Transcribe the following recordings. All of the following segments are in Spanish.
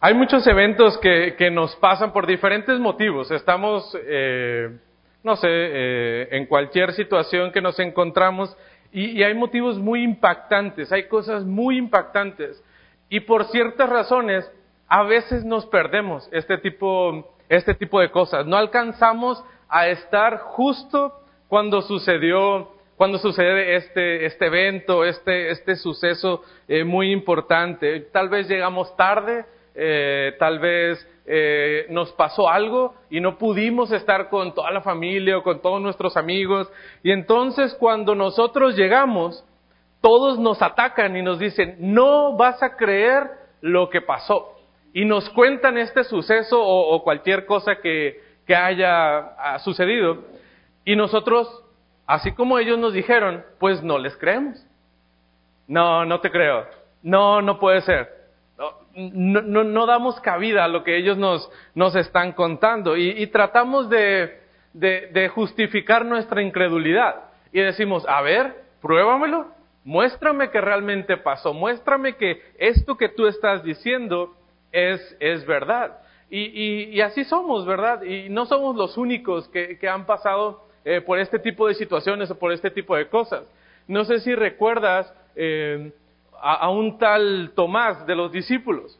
Hay muchos eventos que, nos pasan por diferentes motivos. Estamos, eh, no sé, eh, en cualquier situación que nos encontramos y, y, hay motivos muy impactantes, hay cosas muy impactantes. Y por ciertas razones, a veces nos perdemos este tipo, este tipo de cosas. No alcanzamos a estar justo cuando sucedió, cuando sucede este, este evento, este, este suceso eh, muy importante. Tal vez llegamos tarde, eh, tal vez eh, nos pasó algo y no pudimos estar con toda la familia o con todos nuestros amigos. Y entonces cuando nosotros llegamos, todos nos atacan y nos dicen, no vas a creer lo que pasó. Y nos cuentan este suceso o, o cualquier cosa que, que haya sucedido. Y nosotros, así como ellos nos dijeron, pues no les creemos. No, no te creo. No, no puede ser no, damos cabida a lo que ellos nos, nos están contando y, tratamos de, de, justificar nuestra incredulidad. Y decimos, a ver, pruébamelo, muéstrame que realmente pasó, muéstrame que esto que tú estás diciendo es, es verdad. Y, y, y, así somos, ¿verdad? Y no somos los únicos que, que han pasado eh, por este tipo de situaciones o por este tipo de cosas. No sé si recuerdas eh, a, un tal Tomás de los discípulos.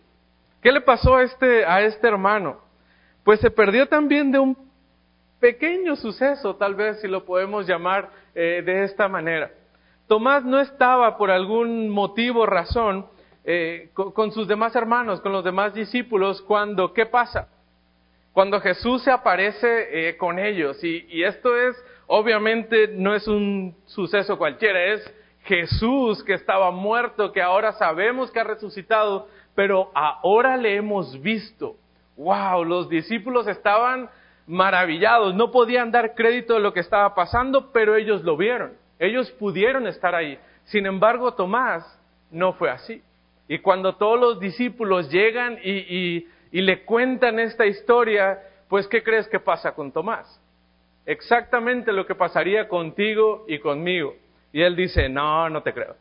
¿Qué le pasó a este, a este hermano? Pues se perdió también de un pequeño suceso, tal vez si lo podemos llamar eh, de esta manera. Tomás no estaba por algún motivo, razón, eh, con, con, sus demás hermanos, con los demás discípulos, cuando, ¿qué pasa? Cuando Jesús se aparece eh, con ellos, y, y esto es, obviamente, no es un suceso cualquiera, es Jesús que estaba muerto, que ahora sabemos que ha resucitado, pero ahora le hemos visto. Wow, los discípulos estaban maravillados, no podían dar crédito de lo que estaba pasando, pero ellos lo vieron, ellos pudieron estar ahí. Sin embargo, Tomás no fue así. Y cuando todos los discípulos llegan y, y, le cuentan esta historia, pues ¿qué crees que pasa con Tomás? Exactamente lo que pasaría contigo y conmigo. Y él dice, no, no te creo.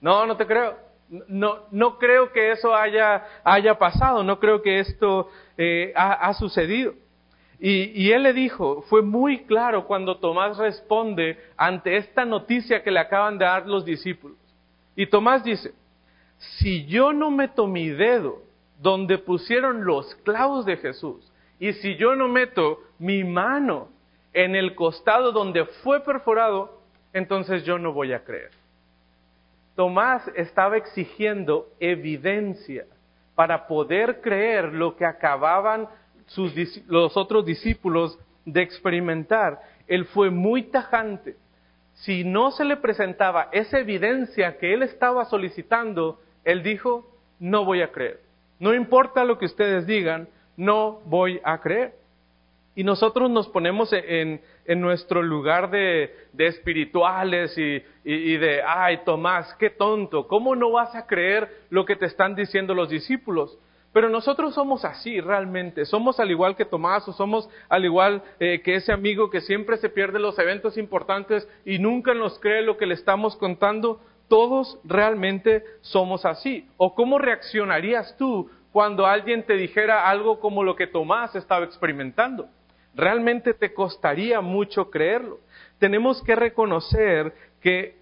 No, no te creo. No, no creo que eso haya, haya pasado, no creo que esto eh, ha, ha, sucedido. Y, y, él le dijo, fue muy claro cuando Tomás responde ante esta noticia que le acaban de dar los discípulos. Y Tomás dice, si yo no meto mi dedo donde pusieron los clavos de Jesús, y si yo no meto mi mano en el costado donde fue perforado, entonces yo no voy a creer. Tomás estaba exigiendo evidencia para poder creer lo que acababan los otros discípulos de experimentar. Él fue muy tajante. Si no se le presentaba esa evidencia que él estaba solicitando, él dijo, no voy a creer. No importa lo que ustedes digan, no voy a creer. Y nosotros nos ponemos en, en nuestro lugar de, espirituales y, de, ay, Tomás, qué tonto, ¿cómo no vas a creer lo que te están diciendo los discípulos? Pero nosotros somos así realmente, somos al igual que Tomás o somos al igual eh, que ese amigo que siempre se pierde los eventos importantes y nunca nos cree lo que le estamos contando. Todos realmente somos así. ¿O cómo reaccionarías tú cuando alguien te dijera algo como lo que Tomás estaba experimentando? Realmente te costaría mucho creerlo. Tenemos que reconocer que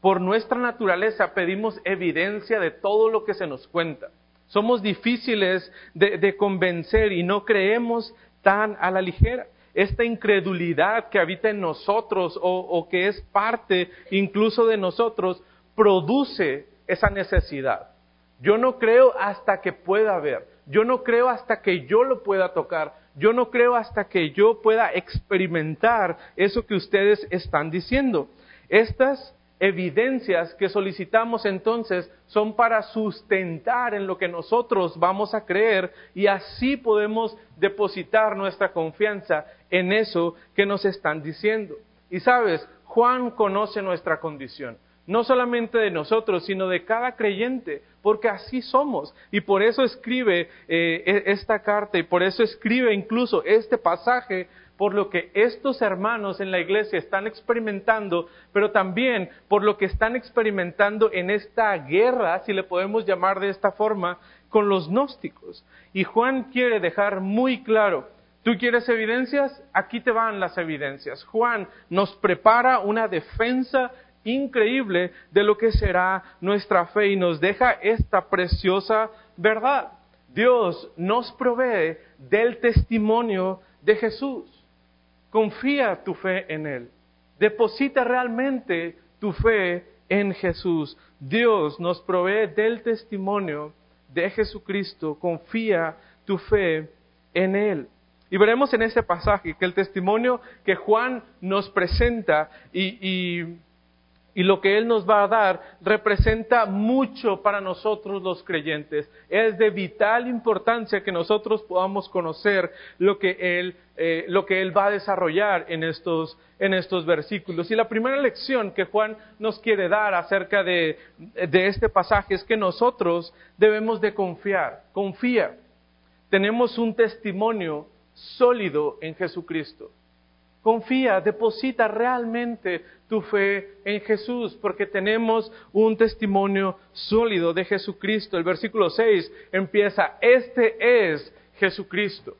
por nuestra naturaleza pedimos evidencia de todo lo que se nos cuenta. Somos difíciles de, convencer y no creemos tan a la ligera. Esta incredulidad que habita en nosotros o, o que es parte incluso de nosotros produce esa necesidad. Yo no creo hasta que pueda ver. Yo no creo hasta que yo lo pueda tocar. Yo no creo hasta que yo pueda experimentar eso que ustedes están diciendo. Estas evidencias que solicitamos entonces son para sustentar en lo que nosotros vamos a creer y así podemos depositar nuestra confianza en eso que nos están diciendo. Y sabes, Juan conoce nuestra condición no solamente de nosotros, sino de cada creyente, porque así somos. Y por eso escribe eh, esta carta y por eso escribe incluso este pasaje, por lo que estos hermanos en la iglesia están experimentando, pero también por lo que están experimentando en esta guerra, si le podemos llamar de esta forma, con los gnósticos. Y Juan quiere dejar muy claro, ¿tú quieres evidencias? Aquí te van las evidencias. Juan nos prepara una defensa increíble de lo que será nuestra fe y nos deja esta preciosa verdad. Dios nos provee del testimonio de Jesús. Confía tu fe en Él. Deposita realmente tu fe en Jesús. Dios nos provee del testimonio de Jesucristo. Confía tu fe en Él. Y veremos en este pasaje que el testimonio que Juan nos presenta y, y y lo que Él nos va a dar representa mucho para nosotros los creyentes. Es de vital importancia que nosotros podamos conocer lo que Él, eh, lo que él va a desarrollar en estos, en estos versículos. Y la primera lección que Juan nos quiere dar acerca de, de este pasaje es que nosotros debemos de confiar. Confía. Tenemos un testimonio sólido en Jesucristo. Confía, deposita realmente tu fe en Jesús, porque tenemos un testimonio sólido de Jesucristo. El versículo 6 empieza, este es Jesucristo.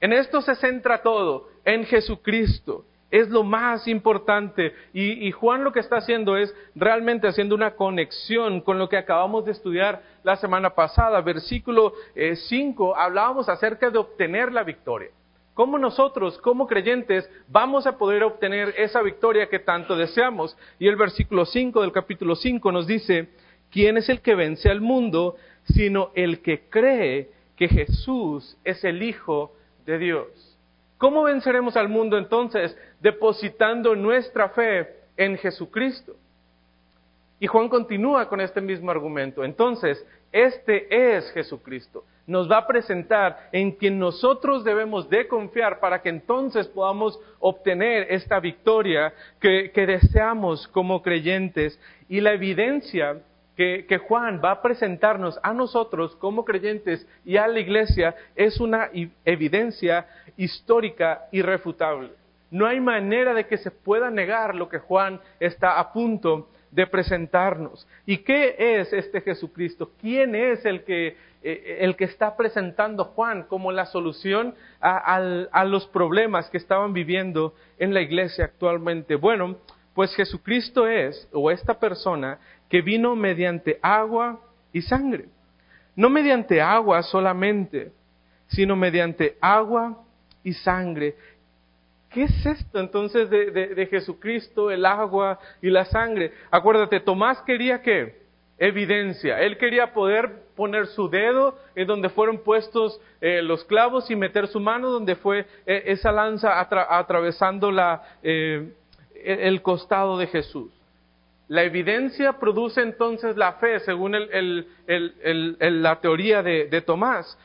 En esto se centra todo, en Jesucristo. Es lo más importante. Y, Juan lo que está haciendo es realmente haciendo una conexión con lo que acabamos de estudiar la semana pasada. Versículo 5, eh, hablábamos acerca de obtener la victoria. ¿Cómo nosotros, como creyentes, vamos a poder obtener esa victoria que tanto deseamos? Y el versículo 5 del capítulo 5 nos dice, ¿quién es el que vence al mundo sino el que cree que Jesús es el Hijo de Dios? ¿Cómo venceremos al mundo entonces? Depositando nuestra fe en Jesucristo. Y Juan continúa con este mismo argumento. Entonces, este es Jesucristo nos va a presentar en quien nosotros debemos de confiar para que entonces podamos obtener esta victoria que, deseamos como creyentes. Y la evidencia que, que, Juan va a presentarnos a nosotros como creyentes y a la iglesia es una evidencia histórica irrefutable. No hay manera de que se pueda negar lo que Juan está a punto de presentarnos. ¿Y qué es este Jesucristo? ¿Quién es el que eh, el que está presentando Juan como la solución a, los problemas que estaban viviendo en la iglesia actualmente. Bueno, pues Jesucristo es, o esta persona, que vino mediante agua y sangre. No mediante agua solamente, sino mediante agua y sangre. ¿Qué es esto entonces de, de Jesucristo, el agua y la sangre? Acuérdate, Tomás quería que evidencia. Él quería poder poner su dedo en donde fueron puestos eh, los clavos y meter su mano donde fue eh, esa lanza atravesando la, eh, el costado de Jesús. La evidencia produce entonces la fe, según la teoría de Tomás.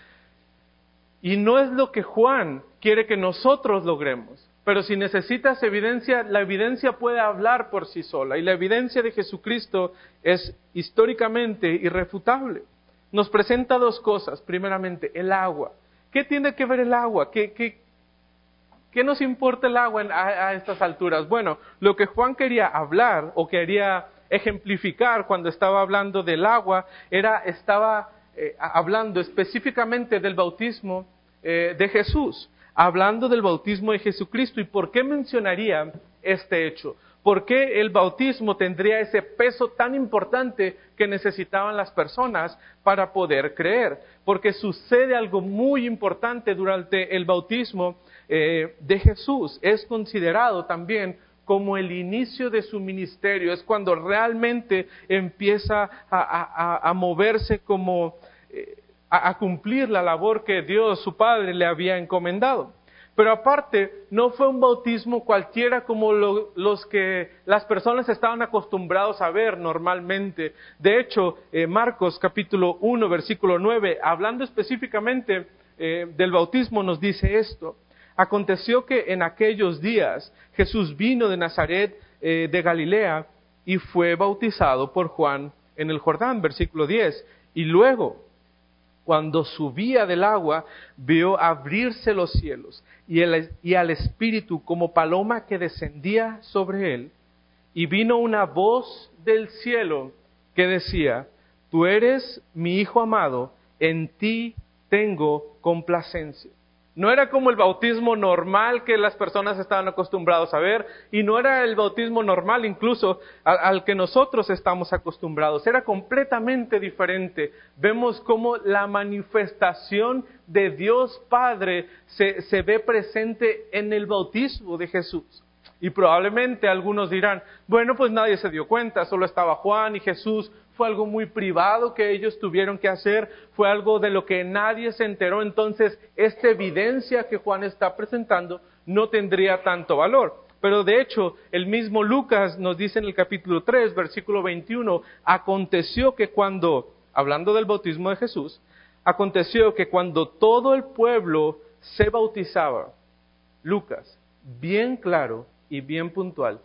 Y no es lo que Juan quiere que nosotros logremos. Pero si necesitas evidencia, la evidencia puede hablar por sí sola. Y la evidencia de Jesucristo es históricamente irrefutable. Nos presenta dos cosas. Primeramente, el agua. ¿Qué tiene que ver el agua? ¿Qué, qué, nos importa el agua a, estas alturas? Bueno, lo que Juan quería hablar o quería ejemplificar cuando estaba hablando del agua era, estaba eh, hablando específicamente del bautismo eh, de Jesús hablando del bautismo de Jesucristo. ¿Y por qué mencionaría este hecho? ¿Por qué el bautismo tendría ese peso tan importante que necesitaban las personas para poder creer? Porque sucede algo muy importante durante el bautismo eh, de Jesús. Es considerado también como el inicio de su ministerio. Es cuando realmente empieza a, moverse como... Eh, a, cumplir la labor que Dios, su Padre, le había encomendado. Pero aparte, no fue un bautismo cualquiera como los que las personas estaban acostumbrados a ver normalmente. De hecho, eh, Marcos capítulo 1, versículo 9, hablando específicamente eh, del bautismo, nos dice esto. Aconteció que en aquellos días Jesús vino de Nazaret eh, de Galilea y fue bautizado por Juan en el Jordán, versículo 10. Y luego, cuando subía del agua, vio abrirse los cielos y, y, al Espíritu como paloma que descendía sobre él. Y vino una voz del cielo que decía, Tú eres mi Hijo amado, en ti tengo complacencia. No era como el bautismo normal que las personas estaban acostumbrados a ver y no era el bautismo normal incluso al, que nosotros estamos acostumbrados. Era completamente diferente. Vemos cómo la manifestación de Dios Padre se, se ve presente en el bautismo de Jesús. Y probablemente algunos dirán, bueno, pues nadie se dio cuenta, solo estaba Juan y Jesús fue algo muy privado que ellos tuvieron que hacer, fue algo de lo que nadie se enteró, entonces esta evidencia que Juan está presentando no tendría tanto valor. Pero de hecho, el mismo Lucas nos dice en el capítulo 3, versículo 21, aconteció que cuando, hablando del bautismo de Jesús, aconteció que cuando todo el pueblo se bautizaba, Lucas, bien claro y bien puntual,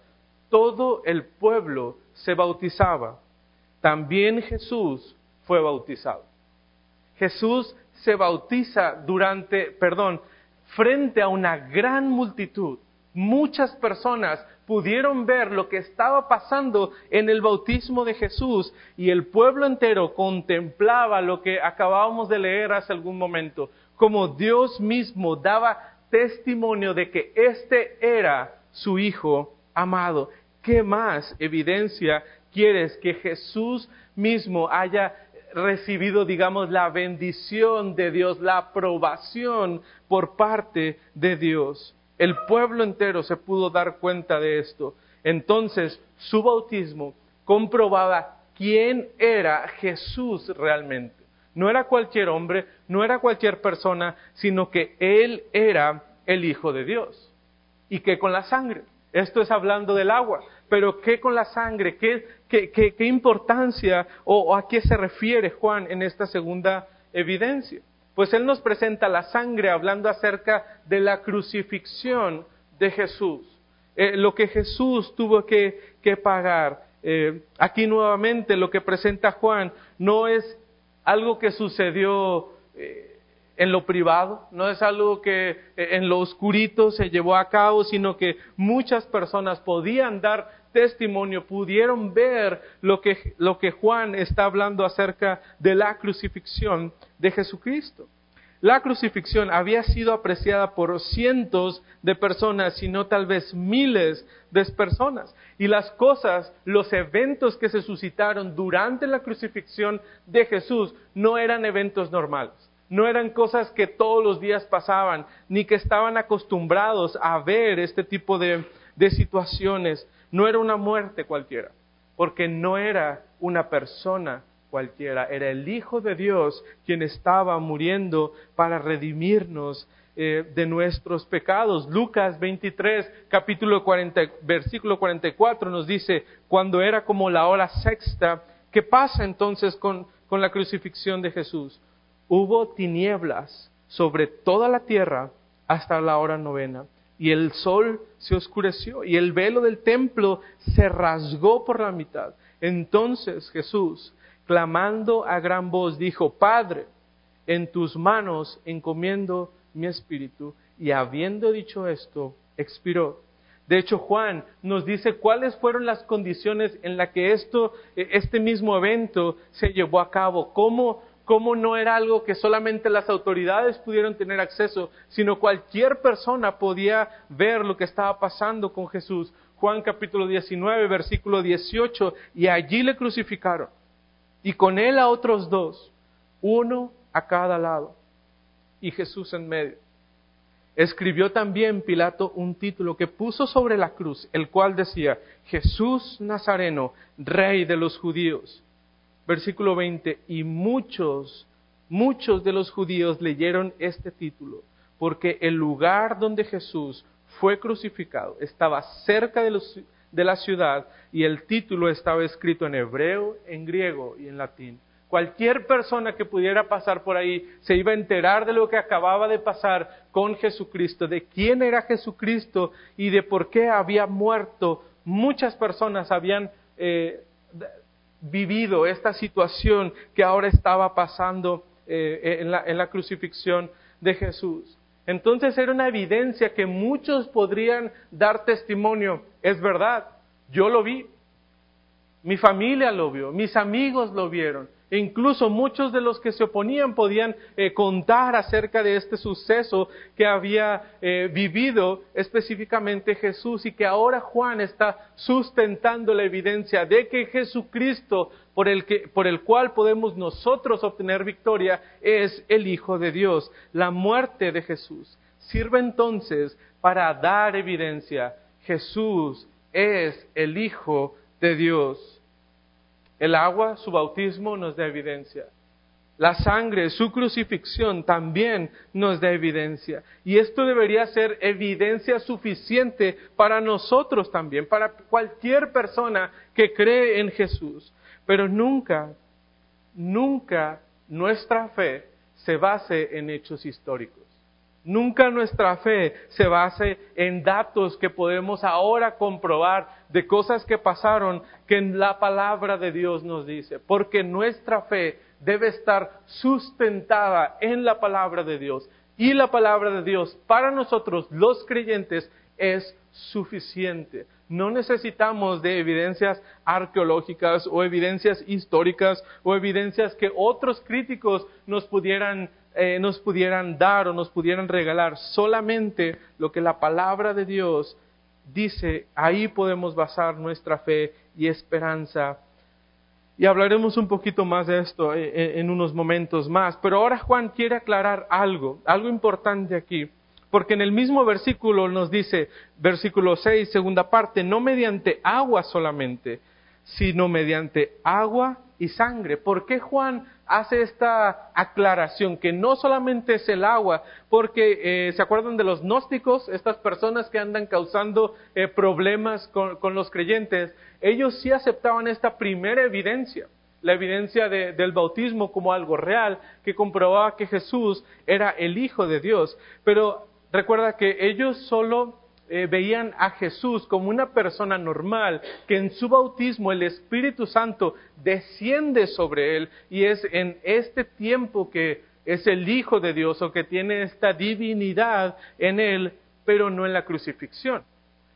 todo el pueblo se bautizaba también Jesús fue bautizado. Jesús se bautiza durante, perdón, frente a una gran multitud. Muchas personas pudieron ver lo que estaba pasando en el bautismo de Jesús y el pueblo entero contemplaba lo que acabábamos de leer hace algún momento, como Dios mismo daba testimonio de que este era su Hijo amado. ¿Qué más evidencia quieres que Jesús mismo haya recibido, digamos, la bendición de Dios, la aprobación por parte de Dios. El pueblo entero se pudo dar cuenta de esto. Entonces, su bautismo comprobaba quién era Jesús realmente. No era cualquier hombre, no era cualquier persona, sino que Él era el Hijo de Dios. Y que con la sangre. Esto es hablando del agua. Pero ¿qué con la sangre? ¿Qué, qué, importancia o, a qué se refiere Juan en esta segunda evidencia? Pues él nos presenta la sangre hablando acerca de la crucifixión de Jesús, eh, lo que Jesús tuvo que, pagar. Eh, aquí nuevamente lo que presenta Juan no es algo que sucedió eh, en lo privado, no es algo que en lo oscurito se llevó a cabo, sino que muchas personas podían dar testimonio pudieron ver lo que, lo que Juan está hablando acerca de la crucifixión de Jesucristo. La crucifixión había sido apreciada por cientos de personas, sino tal vez miles de personas. Y las cosas, los eventos que se suscitaron durante la crucifixión de Jesús no eran eventos normales. No eran cosas que todos los días pasaban, ni que estaban acostumbrados a ver este tipo de, situaciones. No era una muerte cualquiera, porque no era una persona cualquiera, era el Hijo de Dios quien estaba muriendo para redimirnos eh, de nuestros pecados. Lucas 23, capítulo 40, versículo 44 nos dice, cuando era como la hora sexta, ¿qué pasa entonces con, con la crucifixión de Jesús? Hubo tinieblas sobre toda la tierra hasta la hora novena y el sol se oscureció y el velo del templo se rasgó por la mitad. Entonces Jesús, clamando a gran voz, dijo, Padre, en tus manos encomiendo mi espíritu. Y habiendo dicho esto, expiró. De hecho, Juan nos dice cuáles fueron las condiciones en las que esto, este mismo evento se llevó a cabo, cómo cómo no era algo que solamente las autoridades pudieron tener acceso, sino cualquier persona podía ver lo que estaba pasando con Jesús. Juan capítulo 19, versículo 18, y allí le crucificaron, y con él a otros dos, uno a cada lado, y Jesús en medio. Escribió también Pilato un título que puso sobre la cruz, el cual decía, Jesús Nazareno, Rey de los judíos versículo 20, y muchos, muchos de los judíos leyeron este título, porque el lugar donde Jesús fue crucificado estaba cerca de, de la ciudad y el título estaba escrito en hebreo, en griego y en latín. Cualquier persona que pudiera pasar por ahí se iba a enterar de lo que acababa de pasar con Jesucristo, de quién era Jesucristo y de por qué había muerto. Muchas personas habían eh, vivido esta situación que ahora estaba pasando eh, en, la, en la crucifixión de Jesús. Entonces era una evidencia que muchos podrían dar testimonio. Es verdad, yo lo vi, mi familia lo vio, mis amigos lo vieron. E incluso muchos de los que se oponían podían eh, contar acerca de este suceso que había eh, vivido específicamente Jesús y que ahora Juan está sustentando la evidencia de que Jesucristo, por el, que, por el cual podemos nosotros obtener victoria, es el Hijo de Dios. La muerte de Jesús sirve entonces para dar evidencia. Jesús es el Hijo de Dios. El agua, su bautismo, nos da evidencia. La sangre, su crucifixión también nos da evidencia. Y esto debería ser evidencia suficiente para nosotros también, para cualquier persona que cree en Jesús. Pero nunca, nunca nuestra fe se base en hechos históricos. Nunca nuestra fe se base en datos que podemos ahora comprobar de cosas que pasaron que la palabra de Dios nos dice, porque nuestra fe debe estar sustentada en la palabra de Dios. Y la palabra de Dios para nosotros los creyentes es suficiente. No necesitamos de evidencias arqueológicas o evidencias históricas o evidencias que otros críticos nos pudieran eh, nos pudieran dar o nos pudieran regalar, solamente lo que la palabra de Dios dice, ahí podemos basar nuestra fe y esperanza. Y hablaremos un poquito más de esto eh, eh, en unos momentos más. Pero ahora Juan quiere aclarar algo, algo importante aquí. Porque en el mismo versículo nos dice, versículo 6, segunda parte, no mediante agua solamente, sino mediante agua y sangre. ¿Por qué Juan hace esta aclaración que no solamente es el agua, porque eh, se acuerdan de los gnósticos, estas personas que andan causando eh, problemas con, los creyentes, ellos sí aceptaban esta primera evidencia, la evidencia del bautismo como algo real, que comprobaba que Jesús era el Hijo de Dios. Pero recuerda que ellos solo eh, veían a Jesús como una persona normal, que en su bautismo el Espíritu Santo desciende sobre él y es en este tiempo que es el Hijo de Dios o que tiene esta divinidad en él, pero no en la crucifixión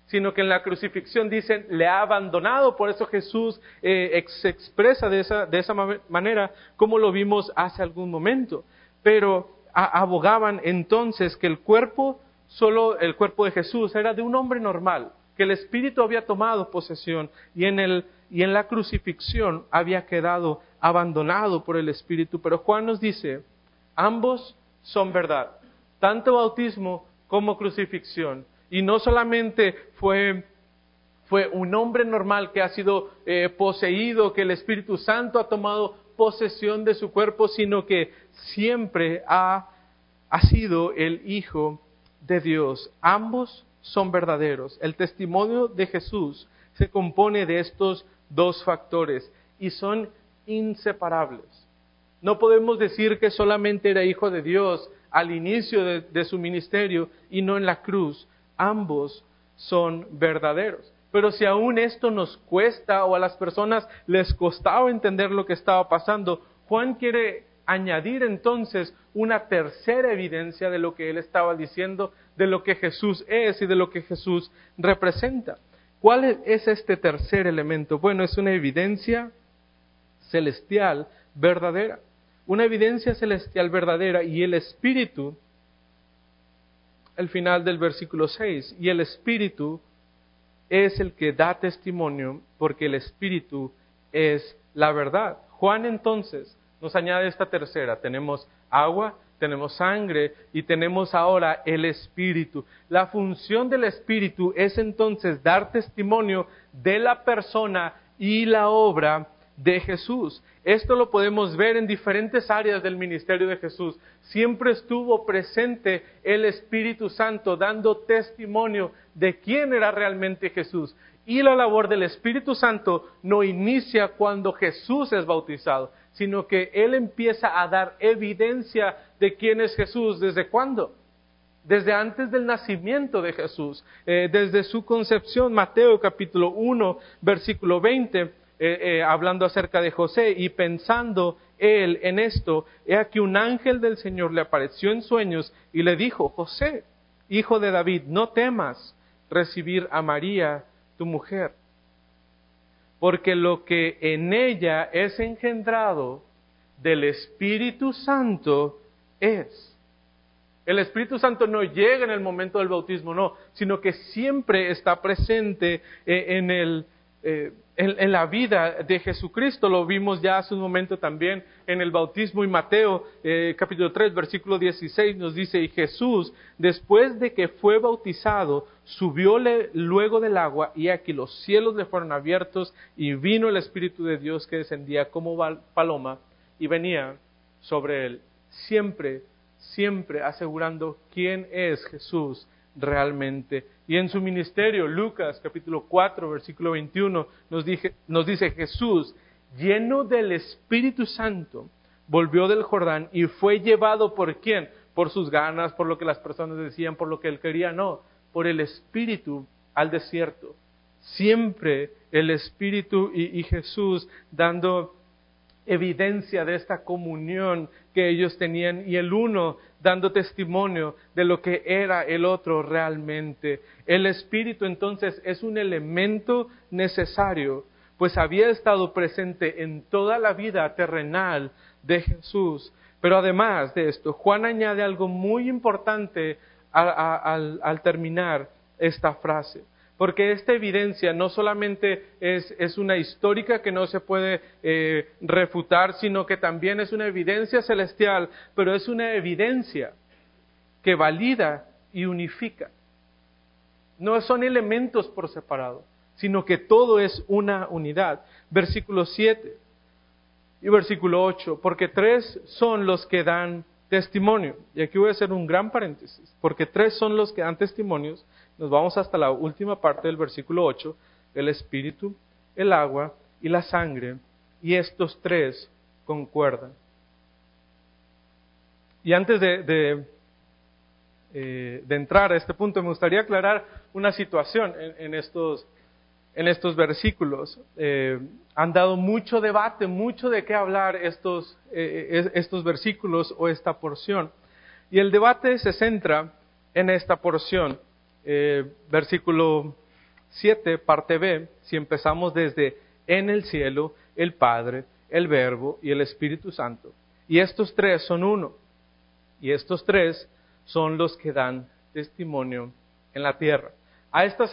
sino que en la crucifixión dicen, le ha abandonado, por eso Jesús eh, expresa de esa, de esa manera, como lo vimos hace algún momento. Pero abogaban entonces que el cuerpo solo el cuerpo de Jesús era de un hombre normal, que el Espíritu había tomado posesión y en, el, y en la crucifixión había quedado abandonado por el Espíritu. Pero Juan nos dice, ambos son verdad, tanto bautismo como crucifixión. Y no solamente fue, fue un hombre normal que ha sido eh, poseído, que el Espíritu Santo ha tomado posesión de su cuerpo, sino que siempre ha, ha sido el Hijo de Dios. Ambos son verdaderos. El testimonio de Jesús se compone de estos dos factores y son inseparables. No podemos decir que solamente era hijo de Dios al inicio de, su ministerio y no en la cruz. Ambos son verdaderos. Pero si aún esto nos cuesta o a las personas les costaba entender lo que estaba pasando, Juan quiere añadir entonces una tercera evidencia de lo que él estaba diciendo, de lo que Jesús es y de lo que Jesús representa. ¿Cuál es este tercer elemento? Bueno, es una evidencia celestial verdadera. Una evidencia celestial verdadera y el Espíritu, el final del versículo 6, y el Espíritu es el que da testimonio porque el Espíritu es la verdad. Juan entonces nos añade esta tercera. Tenemos agua, tenemos sangre y tenemos ahora el Espíritu. La función del Espíritu es entonces dar testimonio de la persona y la obra de Jesús. Esto lo podemos ver en diferentes áreas del ministerio de Jesús. Siempre estuvo presente el Espíritu Santo dando testimonio de quién era realmente Jesús. Y la labor del Espíritu Santo no inicia cuando Jesús es bautizado, sino que Él empieza a dar evidencia de quién es Jesús. ¿Desde cuándo? Desde antes del nacimiento de Jesús, eh, desde su concepción, Mateo capítulo 1, versículo 20, eh, eh, hablando acerca de José y pensando él en esto, he aquí un ángel del Señor le apareció en sueños y le dijo, José, hijo de David, no temas recibir a María, tu mujer, porque lo que en ella es engendrado del Espíritu Santo es. El Espíritu Santo no llega en el momento del bautismo, no, sino que siempre está presente eh, en el, eh, en, la vida de Jesucristo. Lo vimos ya hace un momento también en el bautismo y Mateo eh, capítulo 3 versículo 16 nos dice, y Jesús después de que fue bautizado subió luego del agua y aquí los cielos le fueron abiertos y vino el Espíritu de Dios que descendía como paloma y venía sobre él, siempre, siempre asegurando quién es Jesús realmente. Y en su ministerio, Lucas capítulo 4, versículo 21, nos, nos dice Jesús, lleno del Espíritu Santo, volvió del Jordán y fue llevado por quién? Por sus ganas, por lo que las personas decían, por lo que él quería, no, por el Espíritu al desierto. Siempre el Espíritu y Jesús dando evidencia de esta comunión que ellos tenían y el uno dando testimonio de lo que era el otro realmente. El Espíritu entonces es un elemento necesario, pues había estado presente en toda la vida terrenal de Jesús. Pero además de esto, Juan añade algo muy importante al, terminar esta frase porque esta evidencia no solamente es, una histórica que no se puede eh, refutar, sino que también es una evidencia celestial, pero es una evidencia que valida y unifica. No son elementos por separado, sino que todo es una unidad. Versículo 7 y versículo 8, porque tres son los que dan testimonio. Y aquí voy a hacer un gran paréntesis, porque tres son los que dan testimonios nos vamos hasta la última parte del versículo 8, el espíritu, el agua y la sangre, y estos tres concuerdan. Y antes de, eh, entrar a este punto, me gustaría aclarar una situación en, estos, en estos versículos. Eh, han dado mucho debate, mucho de qué hablar estos, eh, estos versículos o esta porción. Y el debate se centra en esta porción. Eh, versículo 7, parte B, si empezamos desde en el cielo, el Padre, el Verbo y el Espíritu Santo. Y estos tres son uno. Y estos tres son los que dan testimonio en la tierra. A esta,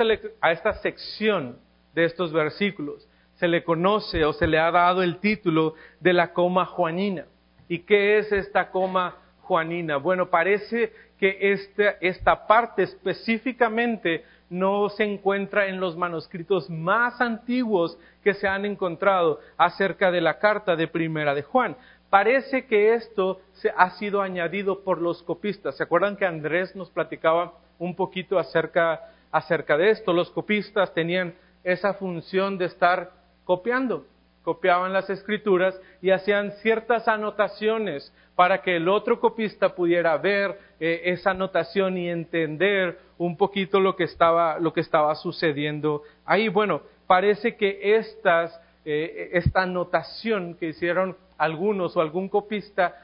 a esta sección de estos versículos se le conoce o se le ha dado el título de la coma juanina. ¿Y qué es esta coma juanina? Bueno, parece que esta, esta parte específicamente no se encuentra en los manuscritos más antiguos que se han encontrado acerca de la carta de primera de Juan. Parece que esto se ha sido añadido por los copistas. ¿Se acuerdan que Andrés nos platicaba un poquito acerca, acerca de esto? Los copistas tenían esa función de estar copiando copiaban las escrituras y hacían ciertas anotaciones para que el otro copista pudiera ver eh, esa anotación y entender un poquito lo que estaba, lo que estaba sucediendo ahí. Bueno, parece que estas, eh, esta anotación que hicieron algunos o algún copista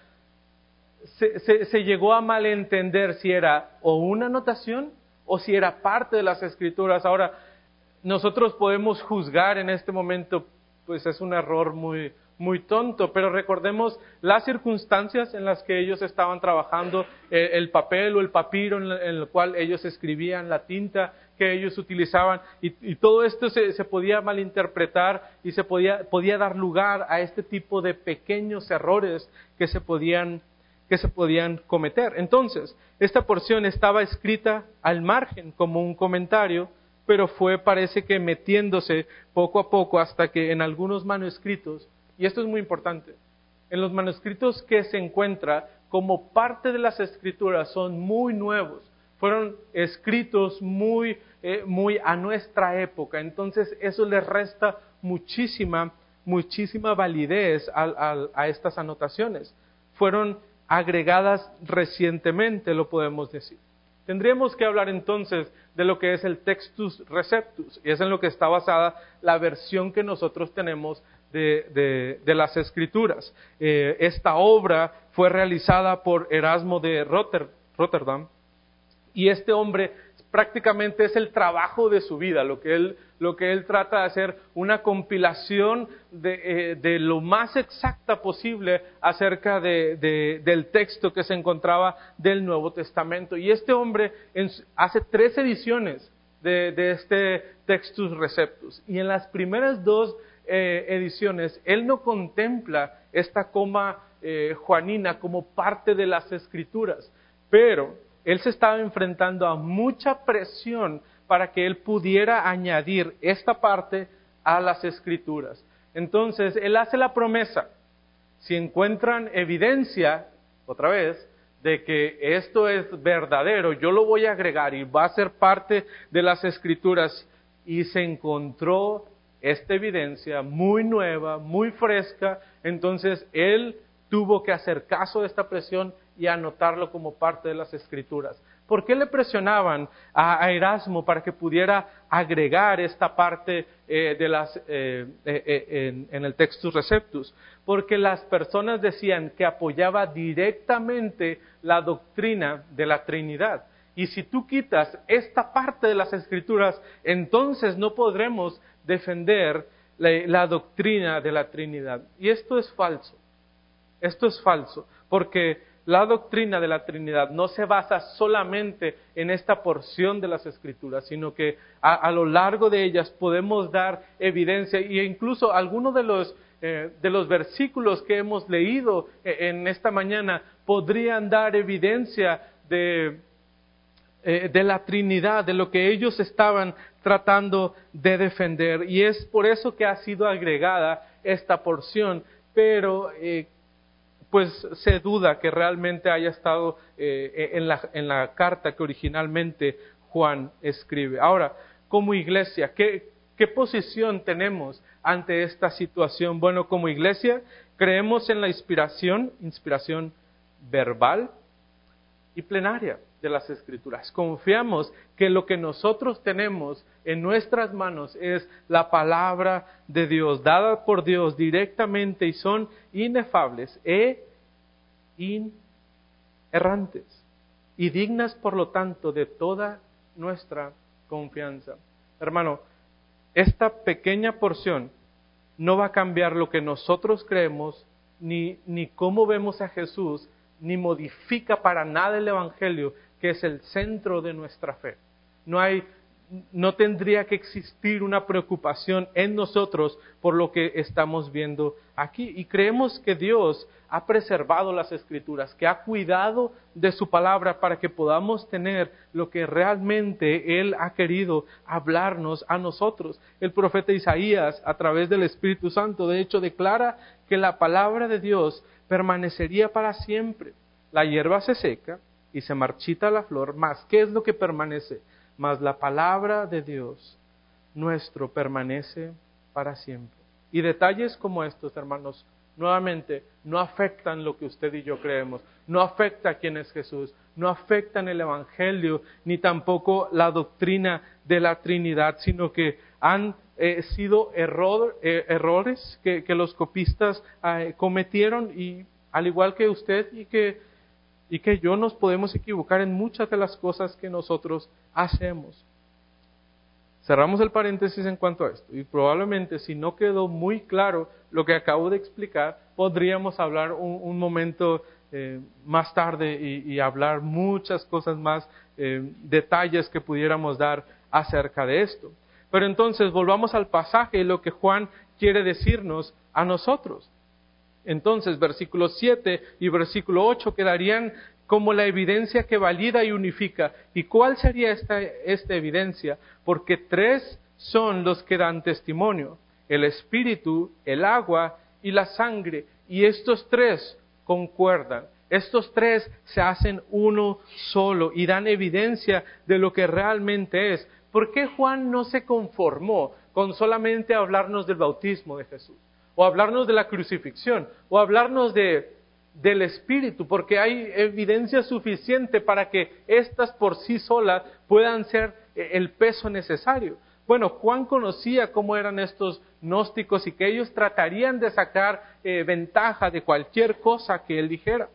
se, se llegó a malentender si era o una anotación o si era parte de las escrituras. Ahora, nosotros podemos juzgar en este momento pues es un error muy, muy tonto, pero recordemos las circunstancias en las que ellos estaban trabajando, eh, el, papel o el papiro en, el cual ellos escribían, la tinta que ellos utilizaban, y, todo esto se, se, podía malinterpretar y se podía, podía dar lugar a este tipo de pequeños errores que se podían que se podían cometer. Entonces, esta porción estaba escrita al margen como un comentario pero fue parece que metiéndose poco a poco hasta que en algunos manuscritos, y esto es muy importante, en los manuscritos que se encuentra como parte de las escrituras son muy nuevos, fueron escritos muy, eh, muy a nuestra época, entonces eso les resta muchísima, muchísima validez a estas anotaciones. Fueron agregadas recientemente, lo podemos decir. Tendríamos que hablar entonces de lo que es el textus receptus, y es en lo que está basada la versión que nosotros tenemos de, las escrituras. Eh, esta obra fue realizada por Erasmo de Rotterdam, y este hombre prácticamente es el trabajo de su vida, lo que él, lo que él trata de hacer, una compilación de, eh, lo más exacta posible acerca del texto que se encontraba del Nuevo Testamento. Y este hombre hace tres ediciones de, este Textus Receptus. Y en las primeras dos eh, ediciones, él no contempla esta coma eh, juanina como parte de las escrituras, pero él se estaba enfrentando a mucha presión para que él pudiera añadir esta parte a las escrituras. Entonces, él hace la promesa, si encuentran evidencia, otra vez, de que esto es verdadero, yo lo voy a agregar y va a ser parte de las escrituras. Y se encontró esta evidencia muy nueva, muy fresca, entonces él tuvo que hacer caso de esta presión y anotarlo como parte de las escrituras. ¿Por qué le presionaban a, Erasmo para que pudiera agregar esta parte eh, de las, eh, eh, en, el Textus Receptus? Porque las personas decían que apoyaba directamente la doctrina de la Trinidad. Y si tú quitas esta parte de las escrituras, entonces no podremos defender la doctrina de la Trinidad. Y esto es falso. Esto es falso, porque la doctrina de la Trinidad no se basa solamente en esta porción de las Escrituras, sino que a, lo largo de ellas podemos dar evidencia e incluso algunos de los, eh, de los versículos que hemos leído eh, en esta mañana podrían dar evidencia de, eh, de la Trinidad, de lo que ellos estaban tratando de defender. Y es por eso que ha sido agregada esta porción, pero pues se duda que realmente haya estado eh, en, la, en, la, carta que originalmente Juan escribe. Ahora, como iglesia, ¿qué, ¿qué posición tenemos ante esta situación? Bueno, como iglesia creemos en la inspiración, inspiración verbal y plenaria de las escrituras. Confiamos que lo que nosotros tenemos en nuestras manos es la palabra de Dios, dada por Dios directamente y son inefables e inerrantes y dignas, por lo tanto, de toda nuestra confianza. Hermano, esta pequeña porción no va a cambiar lo que nosotros creemos, ni, ni cómo vemos a Jesús, ni modifica para nada el Evangelio, que es el centro de nuestra fe. No hay, no tendría que existir una preocupación en nosotros por lo que estamos viendo aquí. Y creemos que Dios ha preservado las escrituras, que ha cuidado de su palabra para que podamos tener lo que realmente Él ha querido hablarnos a nosotros. El profeta Isaías, a través del Espíritu Santo, de hecho, declara que la palabra de Dios permanecería para siempre. La hierba se seca y se marchita la flor, más ¿qué es lo que permanece? Más la palabra de Dios nuestro permanece para siempre. Y detalles como estos, hermanos, nuevamente, no afectan lo que usted y yo creemos, no afecta quién es Jesús, no afectan el Evangelio, ni tampoco la doctrina de la Trinidad, sino que han eh, sido eh, errores que, los copistas eh, cometieron y al igual que usted y que y que yo nos podemos equivocar en muchas de las cosas que nosotros hacemos. Cerramos el paréntesis en cuanto a esto y probablemente si no quedó muy claro lo que acabo de explicar, podríamos hablar un, momento eh, más tarde y, hablar muchas cosas más, eh, detalles que pudiéramos dar acerca de esto. Pero entonces volvamos al pasaje y lo que Juan quiere decirnos a nosotros. Entonces, versículo 7 y versículo 8 quedarían como la evidencia que valida y unifica. ¿Y cuál sería esta, esta evidencia? Porque tres son los que dan testimonio, el espíritu, el agua y la sangre. Y estos tres concuerdan. Estos tres se hacen uno solo y dan evidencia de lo que realmente es. ¿Por qué Juan no se conformó con solamente hablarnos del bautismo de Jesús? O hablarnos de la crucifixión, o hablarnos de, del Espíritu, porque hay evidencia suficiente para que éstas por sí solas puedan ser eh, el peso necesario. Bueno, Juan conocía cómo eran estos gnósticos y que ellos tratarían de sacar eh, ventaja de cualquier cosa que él dijera.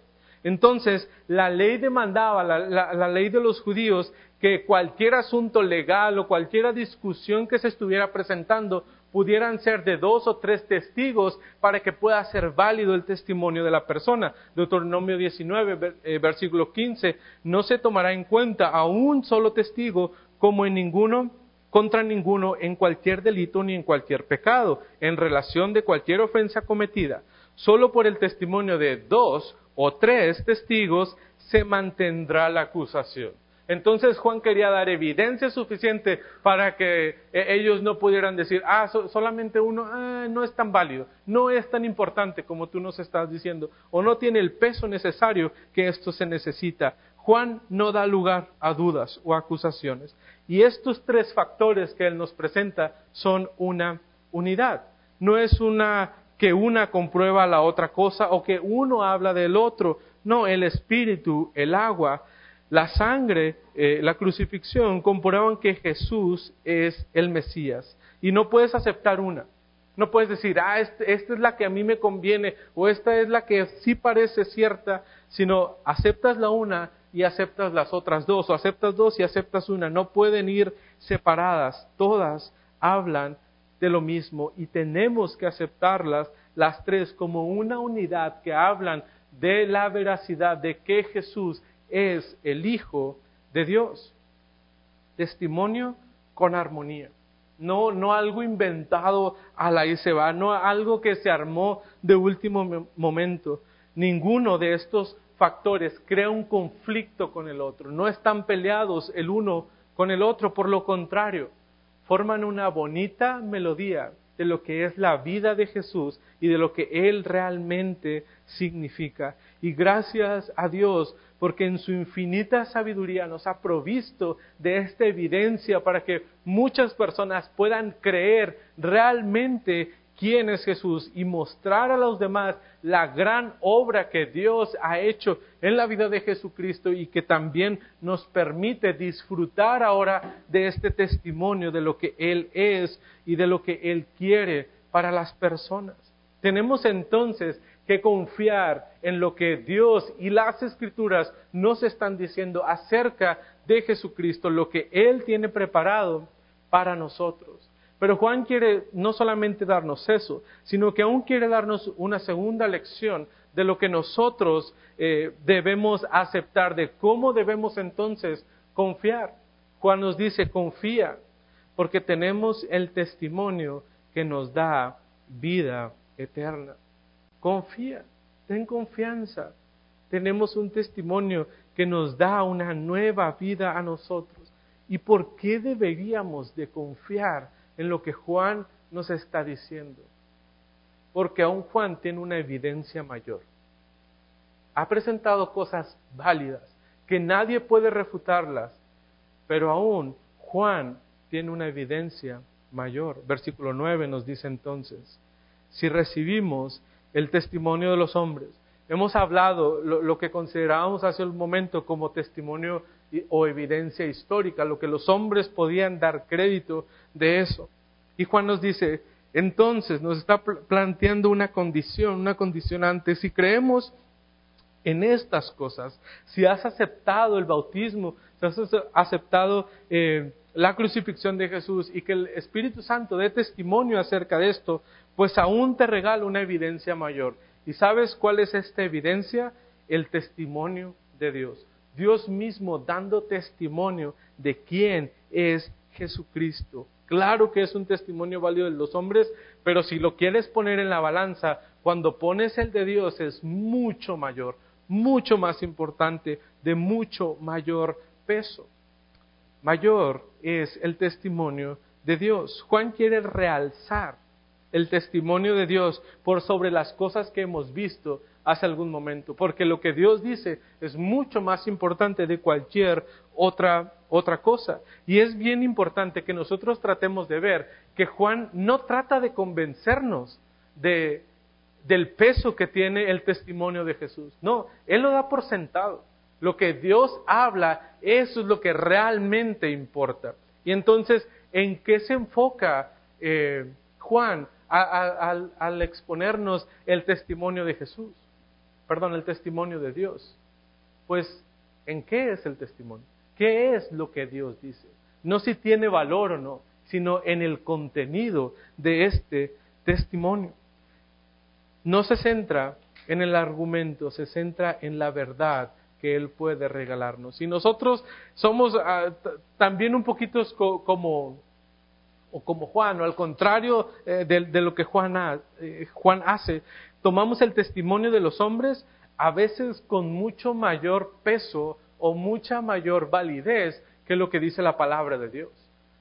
Entonces, la ley demandaba, la, ley de los judíos, que cualquier asunto legal o cualquier discusión que se estuviera presentando pudieran ser de dos o tres testigos para que pueda ser válido el testimonio de la persona. Deuteronomio 19, eh, versículo 15, no se tomará en cuenta a un solo testigo como en ninguno contra ninguno en cualquier delito ni en cualquier pecado, en relación de cualquier ofensa cometida. Solo por el testimonio de dos o tres testigos se mantendrá la acusación. Entonces Juan quería dar evidencia suficiente para que eh, ellos no pudieran decir, ah, solamente uno, ah, no es tan válido, no es tan importante como tú nos estás diciendo, o no tiene el peso necesario que esto se necesita. Juan no da lugar a dudas o acusaciones. Y estos tres factores que él nos presenta son una unidad. No es una que una comprueba la otra cosa o que uno habla del otro. No, el espíritu, el agua, la sangre, eh, la crucifixión comprueban que Jesús es el Mesías. Y no puedes aceptar una. No puedes decir, ah, este, esta es la que a mí me conviene o esta es la que sí parece cierta, sino aceptas la una y aceptas las otras dos, o aceptas dos y aceptas una. No pueden ir separadas. Todas hablan de lo mismo y tenemos que aceptarlas las tres como una unidad que hablan de la veracidad de que Jesús es el Hijo de Dios. Testimonio con armonía. No, no algo inventado a la y se va, no algo que se armó de último momento. Ninguno de estos factores crea un conflicto con el otro. No están peleados el uno con el otro, por lo contrario, forman una bonita melodía de lo que es la vida de Jesús y de lo que Él realmente significa. Y gracias a Dios, porque en su infinita sabiduría nos ha provisto de esta evidencia para que muchas personas puedan creer realmente quién es Jesús y mostrar a los demás la gran obra que Dios ha hecho en la vida de Jesucristo y que también nos permite disfrutar ahora de este testimonio de lo que Él es y de lo que Él quiere para las personas. Tenemos entonces que confiar en lo que Dios y las escrituras nos están diciendo acerca de Jesucristo, lo que Él tiene preparado para nosotros. Pero Juan quiere no solamente darnos eso, sino que aún quiere darnos una segunda lección de lo que nosotros eh, debemos aceptar, de cómo debemos entonces confiar. Juan nos dice, confía, porque tenemos el testimonio que nos da vida eterna. Confía, ten confianza. Tenemos un testimonio que nos da una nueva vida a nosotros. ¿Y por qué deberíamos de confiar en lo que Juan nos está diciendo. Porque aún Juan tiene una evidencia mayor. Ha presentado cosas válidas que nadie puede refutarlas, pero aún Juan tiene una evidencia mayor. Versículo 9 nos dice entonces, si recibimos el testimonio de los hombres, hemos hablado lo, que considerábamos hace un momento como testimonio o evidencia histórica, lo que los hombres podían dar crédito de eso. Y Juan nos dice, entonces nos está planteando una condición, una condicionante. Si creemos en estas cosas, si has aceptado el bautismo, si has aceptado eh, la crucifixión de Jesús y que el Espíritu Santo dé testimonio acerca de esto, pues aún te regalo una evidencia mayor. ¿Y sabes cuál es esta evidencia? El testimonio de Dios. Dios mismo dando testimonio de quién es Jesucristo. Claro que es un testimonio válido de los hombres, pero si lo quieres poner en la balanza, cuando pones el de Dios es mucho mayor, mucho más importante, de mucho mayor peso. Mayor es el testimonio de Dios. Juan quiere realzar el testimonio de Dios por sobre las cosas que hemos visto hace algún momento, porque lo que Dios dice es mucho más importante de cualquier otra, otra cosa. Y es bien importante que nosotros tratemos de ver que Juan no trata de convencernos de, del peso que tiene el testimonio de Jesús. No, Él lo da por sentado. Lo que Dios habla, eso es lo que realmente importa. Y entonces, ¿en qué se enfoca eh, Juan al exponernos el testimonio de Jesús? perdón, el testimonio de Dios. Pues, ¿en qué es el testimonio? ¿Qué es lo que Dios dice? No si tiene valor o no, sino en el contenido de este testimonio. No se centra en el argumento, se centra en la verdad que Él puede regalarnos. Y nosotros somos ah, también un poquito como, o como Juan, o al contrario eh, de, lo que Juan, eh, Juan hace, tomamos el testimonio de los hombres a veces con mucho mayor peso o mucha mayor validez que lo que dice la palabra de Dios,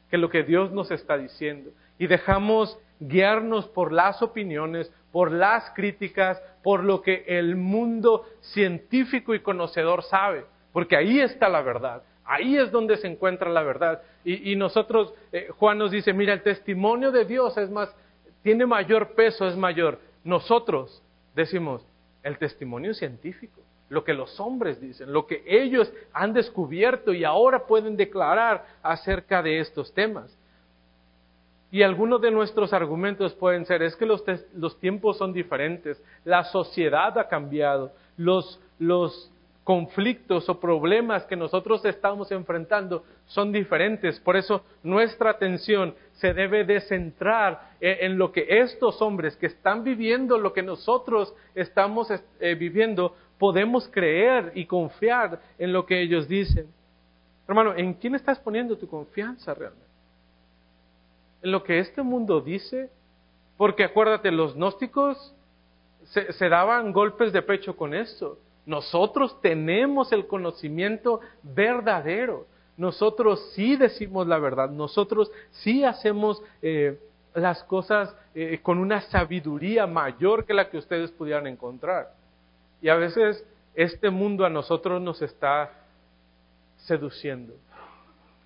que lo que Dios nos está diciendo. Y dejamos guiarnos por las opiniones, por las críticas, por lo que el mundo científico y conocedor sabe, porque ahí está la verdad, ahí es donde se encuentra la verdad. Y, nosotros, eh, Juan nos dice, mira, el testimonio de Dios es más, tiene mayor peso, es mayor. Nosotros decimos, el testimonio científico, lo que los hombres dicen, lo que ellos han descubierto y ahora pueden declarar acerca de estos temas. Y algunos de nuestros argumentos pueden ser, es que los, los tiempos son diferentes, la sociedad ha cambiado, los, los conflictos o problemas que nosotros estamos enfrentando son diferentes. Por eso nuestra atención se debe de centrar en, lo que estos hombres que están viviendo lo que nosotros estamos eh, viviendo, podemos creer y confiar en lo que ellos dicen. Hermano, ¿en quién estás poniendo tu confianza realmente? en lo que este mundo dice, porque acuérdate, los gnósticos se, daban golpes de pecho con esto. Nosotros tenemos el conocimiento verdadero. Nosotros sí decimos la verdad. Nosotros sí hacemos eh, las cosas eh, con una sabiduría mayor que la que ustedes pudieran encontrar. Y a veces este mundo a nosotros nos está seduciendo.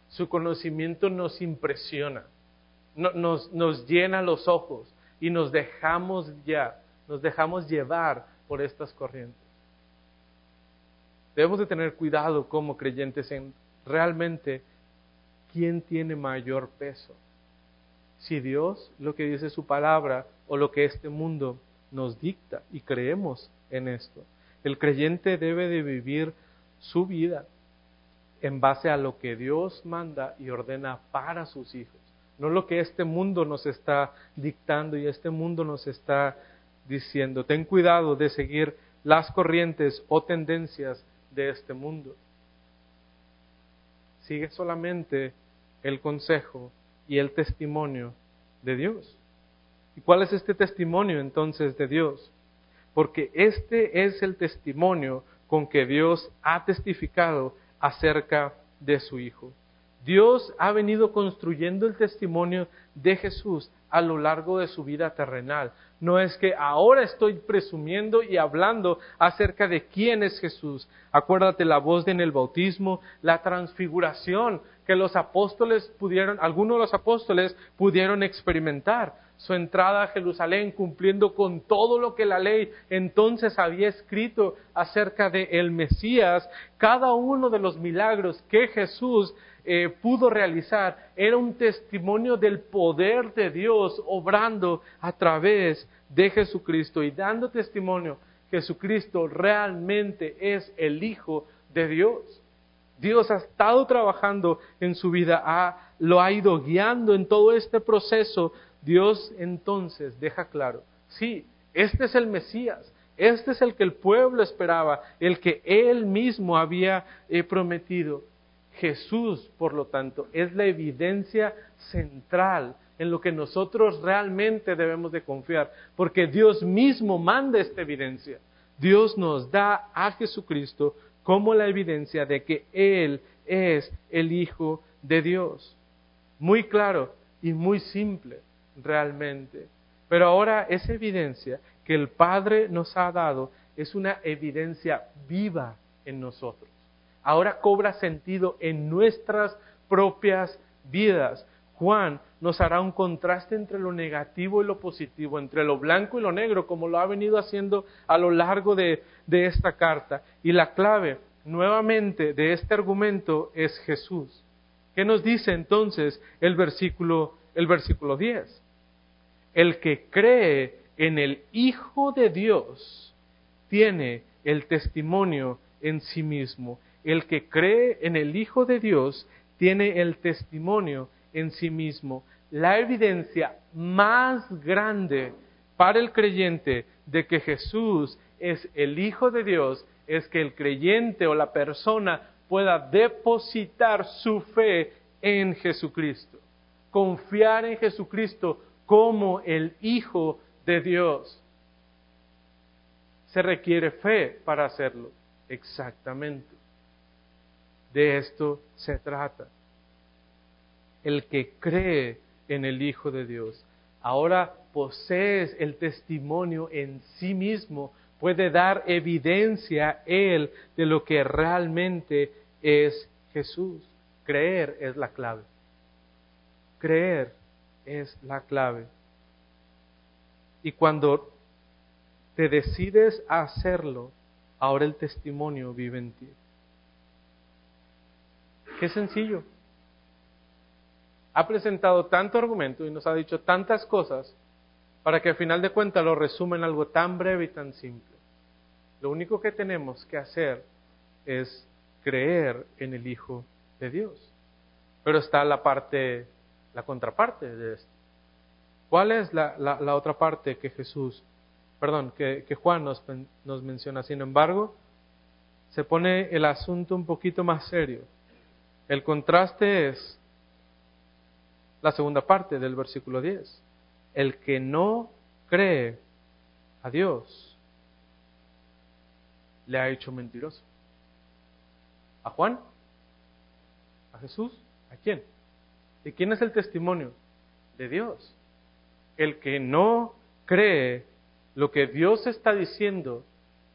Su conocimiento nos impresiona nos, nos llena los ojos y nos dejamos ya, nos dejamos llevar por estas corrientes. Debemos de tener cuidado como creyentes en realmente quién tiene mayor peso. Si Dios, lo que dice su palabra, o lo que este mundo nos dicta y creemos en esto. El creyente debe de vivir su vida en base a lo que Dios manda y ordena para sus hijos no lo que este mundo nos está dictando y este mundo nos está diciendo. Ten cuidado de seguir las corrientes o tendencias de este mundo. Sigue solamente el consejo y el testimonio de Dios. ¿Y cuál es este testimonio entonces de Dios? Porque este es el testimonio con que Dios ha testificado acerca de su Hijo. Dios ha venido construyendo el testimonio de Jesús a lo largo de su vida terrenal. No es que ahora estoy presumiendo y hablando acerca de quién es Jesús. Acuérdate la voz de en el bautismo, la transfiguración que los apóstoles pudieron, algunos de los apóstoles pudieron experimentar su entrada a Jerusalén cumpliendo con todo lo que la ley entonces había escrito acerca de el Mesías, cada uno de los milagros que Jesús eh, pudo realizar era un testimonio del poder de Dios obrando a través de Jesucristo y dando testimonio Jesucristo realmente es el Hijo de Dios. Dios ha estado trabajando en su vida, lo ha ido guiando en todo este proceso Dios entonces deja claro, sí, este es el Mesías, este es el que el pueblo esperaba, el que él mismo había eh, prometido. Jesús, por lo tanto, es la evidencia central en lo que nosotros realmente debemos de confiar, porque Dios mismo manda esta evidencia. Dios nos da a Jesucristo como la evidencia de que Él es el Hijo de Dios. Muy claro y muy simple realmente. Pero ahora esa evidencia que el Padre nos ha dado es una evidencia viva en nosotros. Ahora cobra sentido en nuestras propias vidas. Juan nos hará un contraste entre lo negativo y lo positivo, entre lo blanco y lo negro, como lo ha venido haciendo a lo largo de, de esta carta. Y la clave nuevamente de este argumento es Jesús. ¿Qué nos dice entonces el versículo, el versículo 10? El que cree en el Hijo de Dios tiene el testimonio en sí mismo. El que cree en el Hijo de Dios tiene el testimonio en sí mismo. La evidencia más grande para el creyente de que Jesús es el Hijo de Dios es que el creyente o la persona pueda depositar su fe en Jesucristo, confiar en Jesucristo como el Hijo de Dios. Se requiere fe para hacerlo, exactamente. De esto se trata. El que cree en el Hijo de Dios ahora posees el testimonio en sí mismo puede dar evidencia Él de lo que realmente es Jesús. Creer es la clave. Creer es la clave. Y cuando te decides a hacerlo, ahora el testimonio vive en ti. Qué sencillo. Ha presentado tanto argumento y nos ha dicho tantas cosas para que al final de cuentas lo resuma en algo tan breve y tan simple. Lo único que tenemos que hacer es creer en el Hijo de Dios. Pero está la parte, la contraparte de esto. ¿Cuál es la, la, otra parte que Jesús, perdón, que, que Juan nos, nos menciona? Sin embargo, se pone el asunto un poquito más serio. El contraste es la segunda parte del versículo 10 el que no cree a Dios le ha hecho mentiroso. ¿A Juan? ¿A Jesús? ¿A quién? ¿De quién es el testimonio? De Dios. El que no cree lo que Dios está diciendo,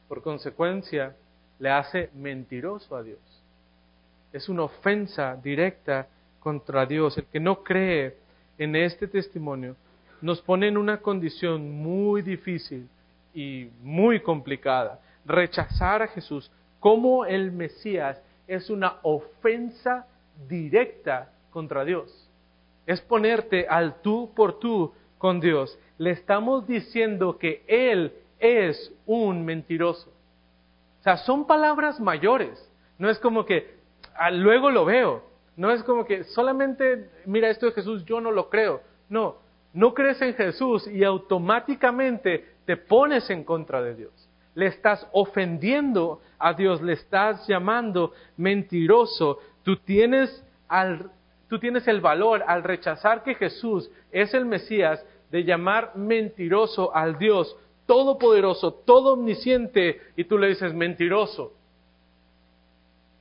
por consecuencia, le hace mentiroso a Dios. Es una ofensa directa contra Dios. El que no cree en este testimonio nos pone en una condición muy difícil y muy complicada. Rechazar a Jesús como el Mesías es una ofensa directa contra Dios. Es ponerte al tú por tú con Dios. Le estamos diciendo que Él es un mentiroso. O sea, son palabras mayores. No es como que ah, luego lo veo. No es como que solamente, mira esto de Jesús, yo no lo creo. No, no crees en Jesús y automáticamente te pones en contra de Dios. Le estás ofendiendo a Dios, le estás llamando mentiroso. Tú tienes, tú tienes el valor al rechazar que Jesús es el Mesías de llamar mentiroso al Dios todopoderoso, todo omnisciente, y tú le dices mentiroso.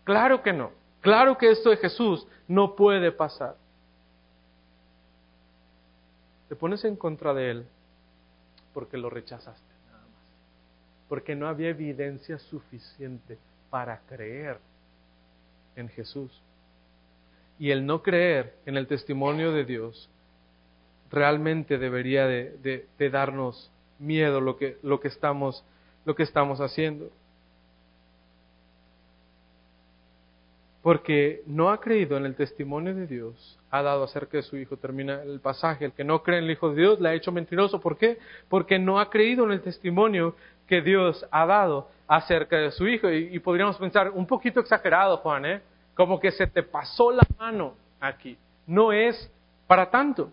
Claro que no. Claro que esto de Jesús no puede pasar te pones en contra de él porque lo rechazaste nada más. Porque no había evidencia suficiente para creer en Jesús. Y el no creer en el testimonio de Dios realmente debería de, darnos miedo lo que, estamos, haciendo. porque no ha creído en el testimonio de Dios, ha dado acerca de su Hijo. Termina el pasaje, el que no cree en el Hijo de Dios le ha hecho mentiroso. ¿Por qué? Porque no ha creído en el testimonio que Dios ha dado acerca de su Hijo. Y, podríamos pensar, un poquito exagerado, Juan, ¿eh? Como que se te pasó la mano aquí. No es para tanto.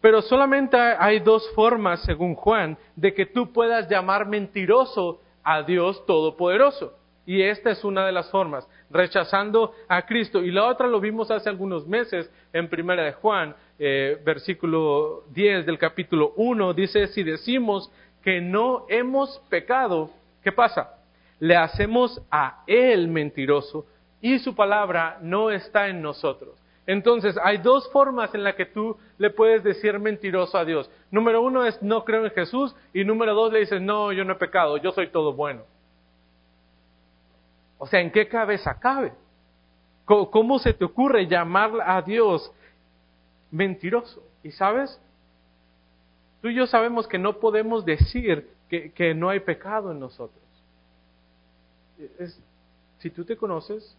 Pero solamente hay dos formas, según Juan, de que tú puedas llamar mentiroso a Dios Todopoderoso. Y esta es una de las formas, rechazando a Cristo. Y la otra lo vimos hace algunos meses en Primera de Juan, eh, versículo 10 del capítulo 1, dice, si decimos que no hemos pecado, ¿qué pasa? Le hacemos a Él mentiroso y su palabra no está en nosotros. Entonces, hay dos formas en las que tú le puedes decir mentiroso a Dios. Número uno es no creo en Jesús y número dos le dices, no, yo no he pecado, yo soy todo bueno. O sea, ¿en qué cabeza cabe? ¿Cómo, se te ocurre llamar a Dios mentiroso? Y sabes, tú y yo sabemos que no podemos decir que, no hay pecado en nosotros. si tú te conoces,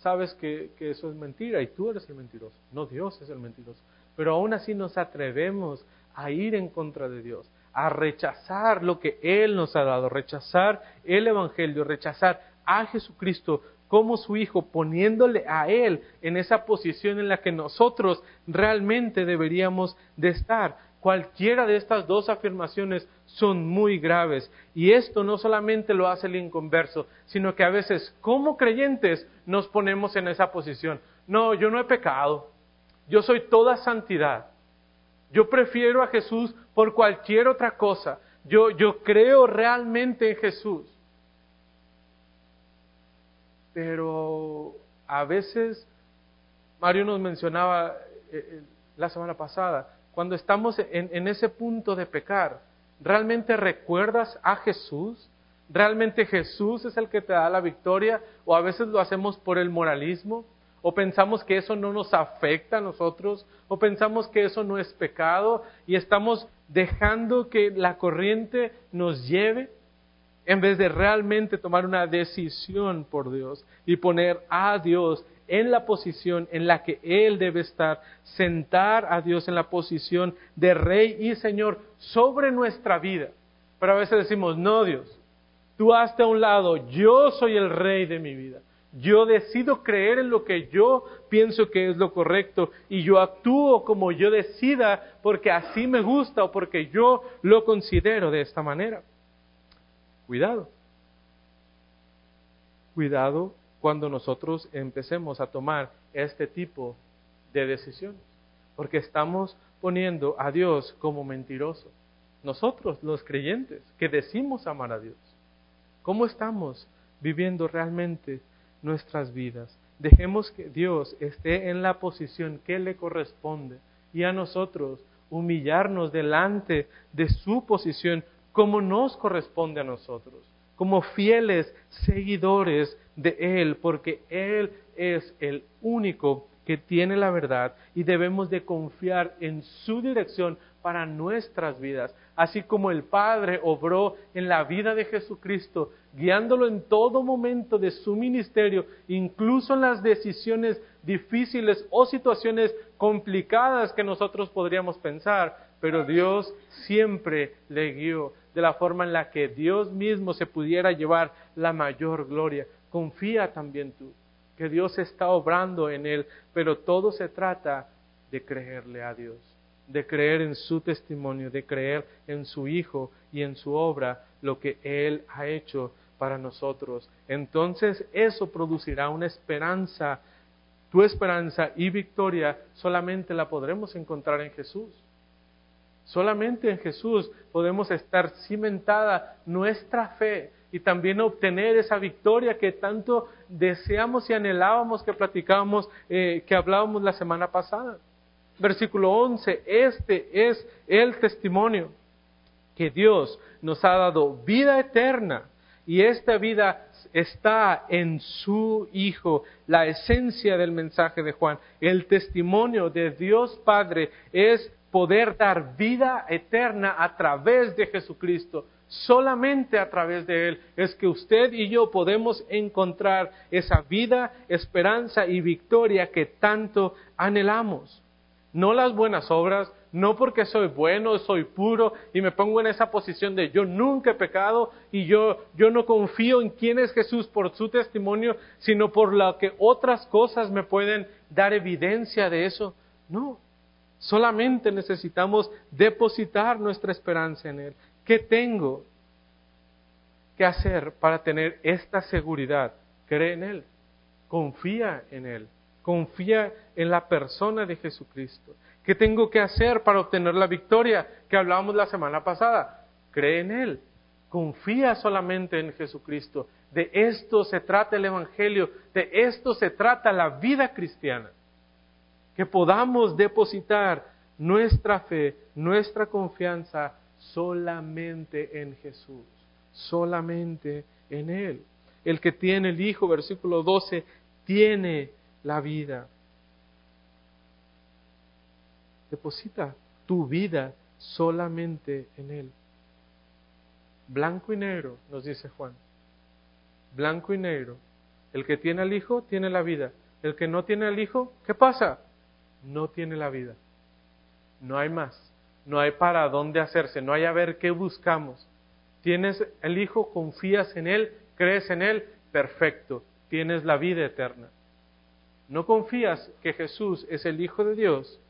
sabes que, que, eso es mentira y tú eres el mentiroso, no Dios es el mentiroso. Pero aún así nos atrevemos a ir en contra de Dios, a rechazar lo que Él nos ha dado, rechazar el Evangelio, rechazar a Jesucristo como su Hijo, poniéndole a Él en esa posición en la que nosotros realmente deberíamos de estar. Cualquiera de estas dos afirmaciones son muy graves. Y esto no solamente lo hace el inconverso, sino que a veces como creyentes nos ponemos en esa posición. No, yo no he pecado. Yo soy toda santidad. Yo prefiero a Jesús por cualquier otra cosa. Yo, yo creo realmente en Jesús. Pero a veces, Mario nos mencionaba eh, eh, la semana pasada, cuando estamos en, ese punto de pecar, ¿realmente recuerdas a Jesús? ¿Realmente Jesús es el que te da la victoria? ¿O a veces lo hacemos por el moralismo? ¿O pensamos que eso no nos afecta a nosotros? ¿O pensamos que eso no es pecado? Y estamos dejando que la corriente nos lleve en vez de realmente tomar una decisión por Dios y poner a Dios en la posición en la que Él debe estar, sentar a Dios en la posición de Rey y Señor sobre nuestra vida. Pero a veces decimos, no Dios, tú hazte a un lado, yo soy el Rey de mi vida. Yo decido creer en lo que yo pienso que es lo correcto y yo actúo como yo decida porque así me gusta o porque yo lo considero de esta manera. Cuidado. Cuidado cuando nosotros empecemos a tomar este tipo de decisiones, porque estamos poniendo a Dios como mentiroso. Nosotros, los creyentes, que decimos amar a Dios, ¿cómo estamos viviendo realmente nuestras vidas? Dejemos que Dios esté en la posición que le corresponde y a nosotros humillarnos delante de su posición como nos corresponde a nosotros, como fieles seguidores de Él, porque Él es el único que tiene la verdad y debemos de confiar en su dirección para nuestras vidas, así como el Padre obró en la vida de Jesucristo, guiándolo en todo momento de su ministerio, incluso en las decisiones difíciles o situaciones complicadas que nosotros podríamos pensar, pero Dios siempre le guió de la forma en la que Dios mismo se pudiera llevar la mayor gloria. Confía también tú que Dios está obrando en él, pero todo se trata de creerle a Dios, de creer en su testimonio, de creer en su Hijo y en su obra, lo que Él ha hecho para nosotros. Entonces eso producirá una esperanza. Tu esperanza y victoria solamente la podremos encontrar en Jesús. Solamente en Jesús podemos estar cimentada nuestra fe y también obtener esa victoria que tanto deseamos y anhelábamos que platicábamos, eh, que hablábamos la semana pasada. Versículo 11, este es el testimonio que Dios nos ha dado vida eterna y esta vida está en su Hijo, la esencia del mensaje de Juan. El testimonio de Dios Padre es poder dar vida eterna a través de Jesucristo. Solamente a través de Él es que usted y yo podemos encontrar esa vida, esperanza y victoria que tanto anhelamos. No las buenas obras, no porque soy bueno, soy puro y me pongo en esa posición de yo nunca he pecado y yo, yo no confío en quién es Jesús por su testimonio, sino por lo que otras cosas me pueden dar evidencia de eso. No, Solamente necesitamos depositar nuestra esperanza en Él. ¿Qué tengo que hacer para tener esta seguridad? Cree en Él, confía en Él, confía en la persona de Jesucristo. ¿Qué tengo que hacer para obtener la victoria que hablábamos la semana pasada? Cree en Él, confía solamente en Jesucristo. De esto se trata el Evangelio, de esto se trata la vida cristiana que podamos depositar nuestra fe, nuestra confianza solamente en Jesús, solamente en Él. El que tiene el Hijo, versículo 12, tiene la vida. Deposita tu vida solamente en Él. Blanco y negro, nos dice Juan. Blanco y negro. El que tiene al Hijo tiene la vida. El que no tiene al Hijo, ¿qué pasa? No tiene la vida. No hay más. No hay para dónde hacerse. No hay a ver qué buscamos. Tienes el Hijo, confías en Él, crees en Él, perfecto, tienes la vida eterna. No confías que Jesús es el Hijo de Dios,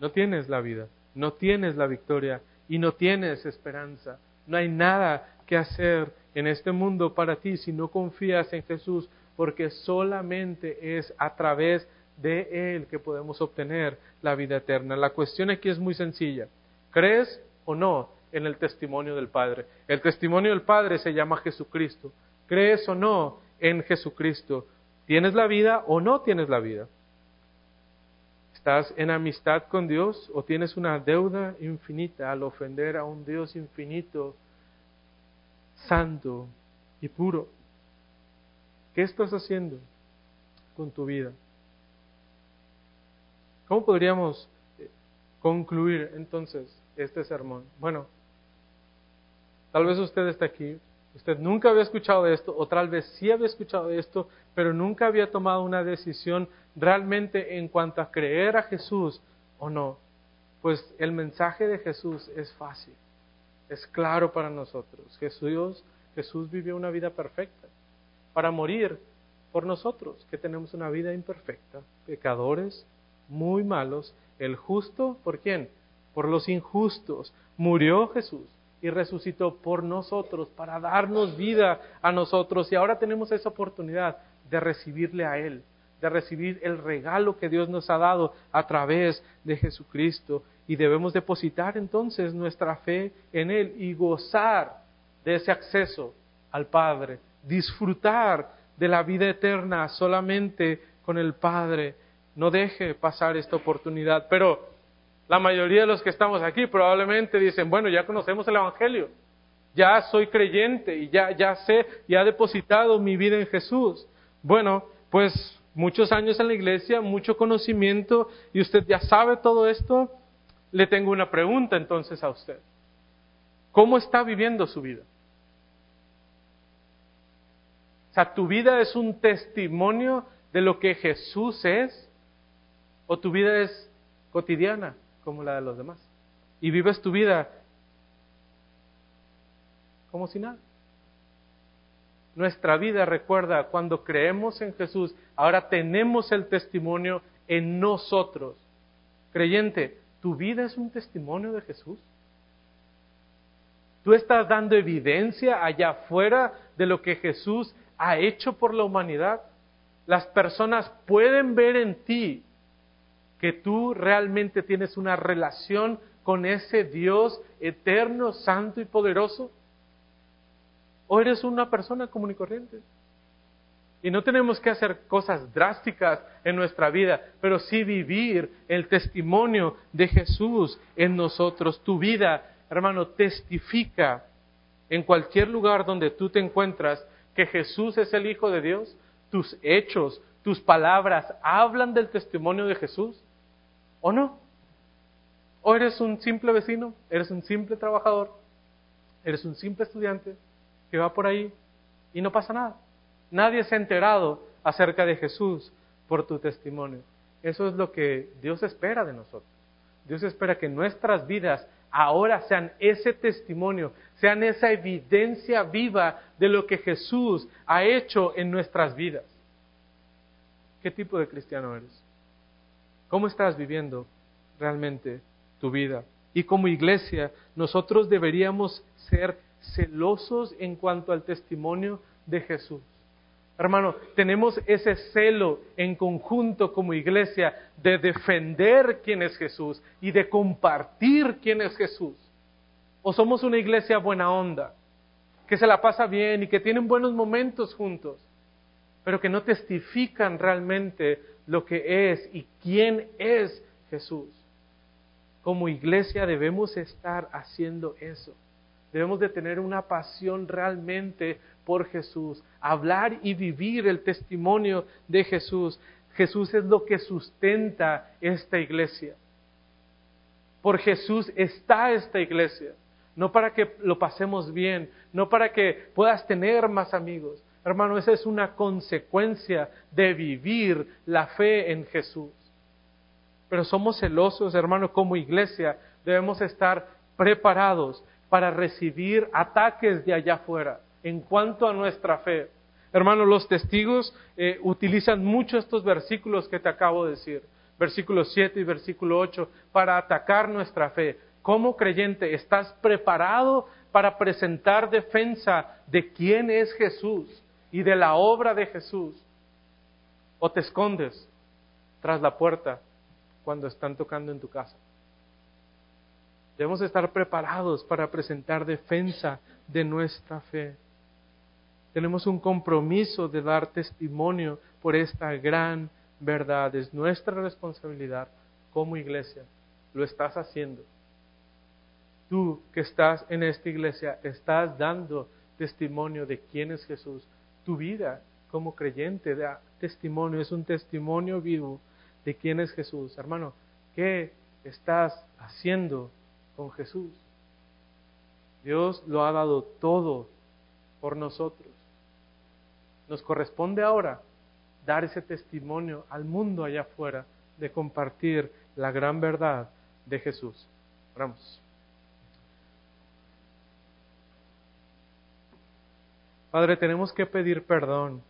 no tienes la vida, no tienes la victoria y no tienes esperanza. No hay nada que hacer en este mundo para ti si no confías en Jesús, porque solamente es a través de Él que podemos obtener la vida eterna. La cuestión aquí es muy sencilla. ¿Crees o no en el testimonio del Padre? El testimonio del Padre se llama Jesucristo. ¿Crees o no en Jesucristo? ¿Tienes la vida o no tienes la vida? ¿Estás en amistad con Dios o tienes una deuda infinita al ofender a un Dios infinito, santo y puro? ¿Qué estás haciendo con tu vida? ¿Cómo podríamos eh, concluir entonces este sermón? Bueno, tal vez usted está aquí, usted nunca había escuchado esto, o tal vez sí había escuchado esto, pero nunca había tomado una decisión realmente en cuanto a creer a Jesús o no. Pues el mensaje de Jesús es fácil, es claro para nosotros. Jesús, Jesús vivió una vida perfecta para morir por nosotros, que tenemos una vida imperfecta, pecadores, muy malos. El justo, ¿por quién? Por los injustos. Murió Jesús y resucitó por nosotros, para darnos vida a nosotros. Y ahora tenemos esa oportunidad de recibirle a Él, de recibir el regalo que Dios nos ha dado a través de Jesucristo. Y debemos depositar entonces nuestra fe en Él y gozar de ese acceso al Padre, disfrutar de la vida eterna solamente con el Padre. No deje pasar esta oportunidad. Pero la mayoría de los que estamos aquí probablemente dicen, bueno, ya conocemos el Evangelio, ya soy creyente y ya, ya sé, ya he depositado mi vida en Jesús. Bueno, pues muchos años en la iglesia, mucho conocimiento y usted ya sabe todo esto, le tengo una pregunta entonces a usted. ¿Cómo está viviendo su vida? O sea, ¿tu vida es un testimonio de lo que Jesús es? ¿O tu vida es cotidiana como la de los demás? Y vives tu vida como si nada. Nuestra vida, recuerda, cuando creemos en Jesús, ahora tenemos el testimonio en nosotros. Creyente, ¿tu vida es un testimonio de Jesús? ¿Tú estás dando evidencia allá afuera de lo que Jesús ha hecho por la humanidad? Las personas pueden ver en ti que tú realmente tienes una relación con ese Dios eterno, santo y poderoso. ¿O eres una persona común y corriente? Y no tenemos que hacer cosas drásticas en nuestra vida, pero sí vivir el testimonio de Jesús en nosotros. Tu vida, hermano, testifica en cualquier lugar donde tú te encuentras que Jesús es el Hijo de Dios. Tus hechos, tus palabras hablan del testimonio de Jesús. ¿O no? ¿O eres un simple vecino? ¿Eres un simple trabajador? ¿Eres un simple estudiante? que va por ahí y no pasa nada. Nadie se ha enterado acerca de Jesús por tu testimonio. Eso es lo que Dios espera de nosotros. Dios espera que nuestras vidas ahora sean ese testimonio, sean esa evidencia viva de lo que Jesús ha hecho en nuestras vidas. ¿Qué tipo de cristiano eres? ¿Cómo estás viviendo realmente tu vida? Y como iglesia, nosotros deberíamos ser celosos en cuanto al testimonio de Jesús. Hermano, tenemos ese celo en conjunto como iglesia de defender quién es Jesús y de compartir quién es Jesús. O somos una iglesia buena onda, que se la pasa bien y que tienen buenos momentos juntos, pero que no testifican realmente lo que es y quién es Jesús. Como iglesia debemos estar haciendo eso. Debemos de tener una pasión realmente por Jesús, hablar y vivir el testimonio de Jesús. Jesús es lo que sustenta esta iglesia. Por Jesús está esta iglesia. No para que lo pasemos bien, no para que puedas tener más amigos. Hermano, esa es una consecuencia de vivir la fe en Jesús. Pero somos celosos, hermano, como iglesia. Debemos estar preparados para recibir ataques de allá afuera en cuanto a nuestra fe. Hermanos, los testigos eh, utilizan mucho estos versículos que te acabo de decir, versículo 7 y versículo 8, para atacar nuestra fe. Como creyente, ¿estás preparado para presentar defensa de quién es Jesús y de la obra de Jesús? ¿O te escondes tras la puerta cuando están tocando en tu casa? Debemos estar preparados para presentar defensa de nuestra fe. Tenemos un compromiso de dar testimonio por esta gran verdad. Es nuestra responsabilidad como iglesia. Lo estás haciendo. Tú que estás en esta iglesia, estás dando testimonio de quién es Jesús. Tu vida como creyente da testimonio, es un testimonio vivo de quién es Jesús. Hermano, ¿qué estás haciendo con Jesús. Dios lo ha dado todo por nosotros. Nos corresponde ahora dar ese testimonio al mundo allá afuera de compartir la gran verdad de Jesús. Oramos. Padre, tenemos que pedir perdón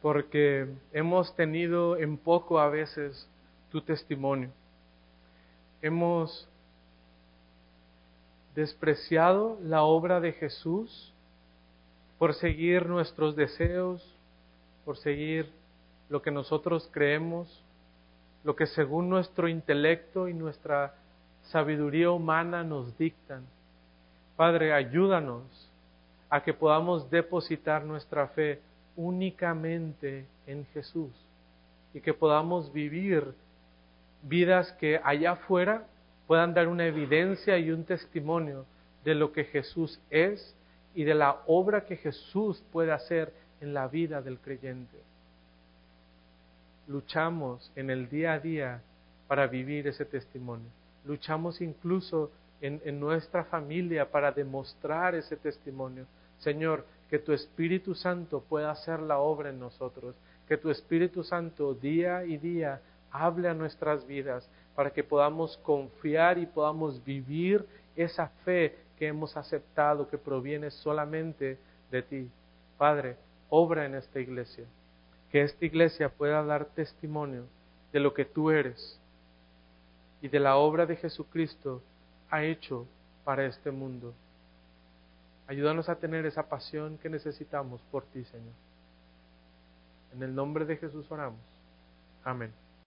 porque hemos tenido en poco a veces tu testimonio. Hemos despreciado la obra de Jesús por seguir nuestros deseos, por seguir lo que nosotros creemos, lo que según nuestro intelecto y nuestra sabiduría humana nos dictan. Padre, ayúdanos a que podamos depositar nuestra fe únicamente en Jesús y que podamos vivir vidas que allá afuera puedan dar una evidencia y un testimonio de lo que Jesús es y de la obra que Jesús puede hacer en la vida del creyente. Luchamos en el día a día para vivir ese testimonio. Luchamos incluso en, en nuestra familia para demostrar ese testimonio. Señor, que tu Espíritu Santo pueda hacer la obra en nosotros, que tu Espíritu Santo día y día hable a nuestras vidas, para que podamos confiar y podamos vivir esa fe que hemos aceptado que proviene solamente de ti. Padre, obra en esta iglesia, que esta iglesia pueda dar testimonio de lo que tú eres y de la obra de Jesucristo ha hecho para este mundo. Ayúdanos a tener esa pasión que necesitamos por ti, Señor. En el nombre de Jesús oramos. Amén.